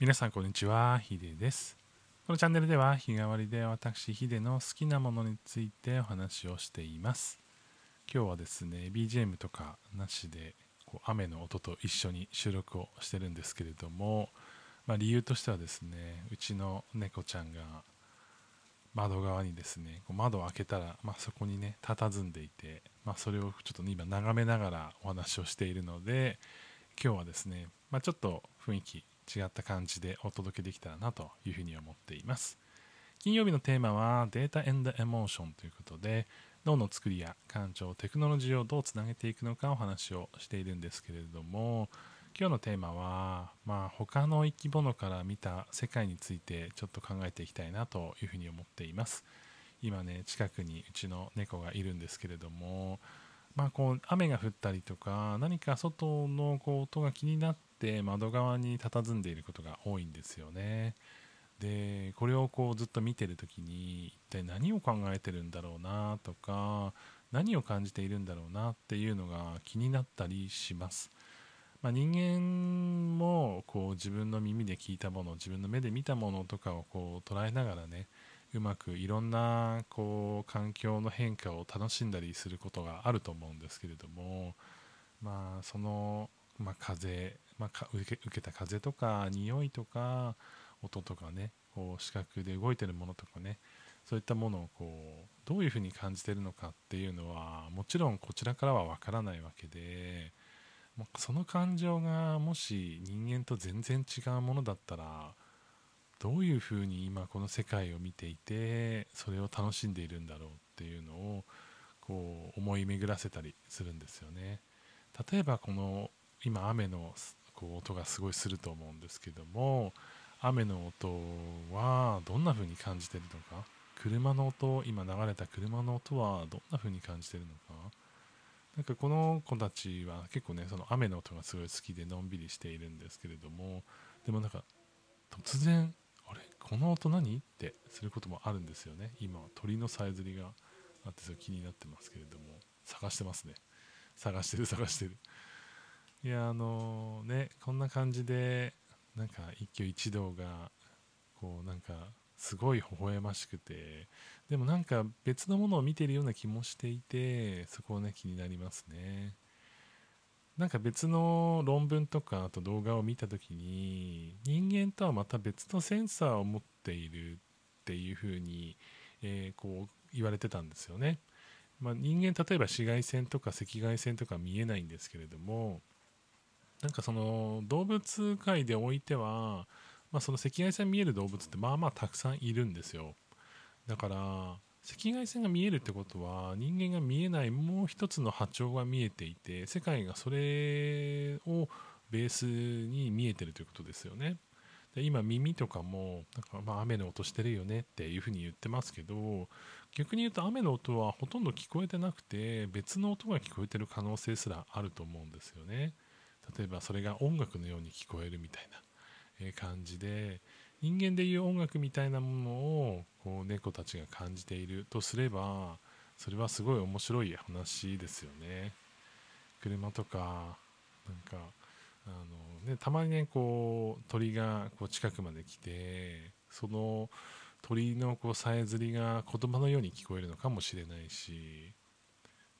皆さんこんにちはヒデです。このチャンネルでは日替わりで私ヒデの好きなものについてお話をしています。今日はですね BGM とかなしでこう雨の音と一緒に収録をしてるんですけれども、まあ、理由としてはですねうちの猫ちゃんが窓側にですねこう窓を開けたら、まあ、そこにね佇んでいて、まあ、それをちょっと、ね、今眺めながらお話をしているので今日はですね、まあ、ちょっと雰囲気違った感じでお届けできたらなというふうに思っています。金曜日のテーマはデータエンドエモーションということで脳の作りや感情テクノロジーをどうつなげていくのかお話をしているんですけれども今日のテーマは、まあ、他の生き物から見た世界についてちょっと考えていきたいなというふうに思っています。今ね近くにうちの猫がいるんですけれどもまあ、こう雨が降ったりとか何か外のこう音が気になって窓側に佇んでいることが多いんですよね。でこれをこうずっと見てる時に一体何を考えてるんだろうなとか何を感じているんだろうなっていうのが気になったりします。まあ、人間もこう自分の耳で聞いたもの自分の目で見たものとかをこう捉えながらねうまくいろんなこう環境の変化を楽しんだりすることがあると思うんですけれども、まあ、その、まあ、風、まあ、受け受けた風とか匂いとか音とかねこう視覚で動いてるものとかねそういったものをこうどういうふうに感じてるのかっていうのはもちろんこちらからはわからないわけでその感情がもし人間と全然違うものだったらどういうふうに今この世界を見ていてそれを楽しんでいるんだろうっていうのをこう思い巡らせたりするんですよね。例えばこの今雨のこう音がすごいすると思うんですけども雨の音はどんな風に感じてるのか？車の音今流れた車の音はどんな風に感じてるのか？なんかこの子たちは結構ねその雨の音がすごい好きでのんびりしているんですけれどもでもなんか突然あれ？この音何？ってすることもあるんですよね。今は鳥のさえずりがあってそれ気になってますけれども探してますね。探してる探してる。いやあの、ねこんな感じでなんか一挙一動がこうなんかすごい微笑ましくてでもなんか別のものを見てるような気もしていてそこをね気になりますねなんか別の論文とかあと動画を見た時に人間とはまた別のセンサーを持っているっていうふうに、えー、こう言われてたんですよね。まあ、人間例えば紫外線とか赤外線とか見えないんですけれどもなんかその動物界でおいては、まあ、その赤外線見える動物ってまあまあたくさんいるんですよだから赤外線が見えるってことは人間が見えないもう一つの波長が見えていて世界がそれをベースに見えてるということですよね。で今耳とかもなんかまあ雨の音してるよねっていうふうに言ってますけど逆に言うと雨の音はほとんど聞こえてなくて別の音が聞こえてる可能性すらあると思うんですよね。例えばそれが音楽のように聞こえるみたいな感じで人間でいう音楽みたいなものをこう猫たちが感じているとすればそれはすごい面白い話ですよね。車とかなんかあの、ね、たまにねこう鳥がこう近くまで来てその鳥のこうさえずりが言葉のように聞こえるのかもしれないし、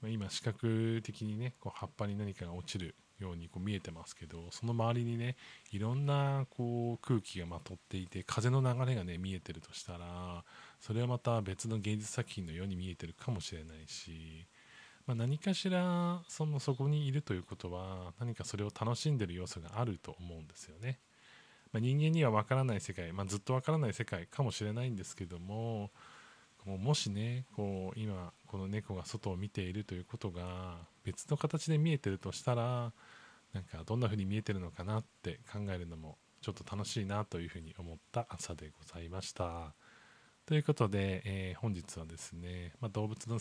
まあ、今視覚的にねこう葉っぱに何かが落ちるようにこう見えてますけどその周りにねいろんなこう空気がまとっていて風の流れがね見えてるとしたらそれはまた別の芸術作品のように見えてるかもしれないし、まあ、何かしらそのそこにいるということは何かそれを楽しんでる要素があると思うんですよね。まあ、人間には分からない世界、まあ、ずっと分からない世界かもしれないんですけどもこうもしねこう今この猫が外を見ているということが別の形で見えてるとしたらなんかどんな風に見えてるのかなって考えるのもちょっと楽しいなというふうに思った朝でございました。ということで、えー、本日はですね、まあ、動物の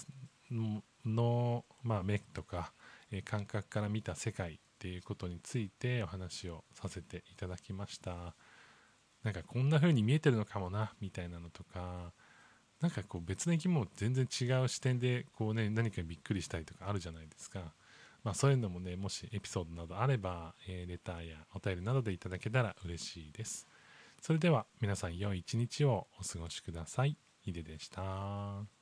の、まあ、目とか、えー、感覚から見た世界っていうことについてお話をさせていただきました。なんかこんな風に見えてるのかもなみたいなのとかなんかこう別の生き物全然違う視点でこうね何かびっくりしたりとかあるじゃないですか。まあ、そういうのもねもしエピソードなどあれば、えー、レターやお便りなどでいただけたら嬉しいです。それでは皆さん良い一日をお過ごしください。ヒデでした。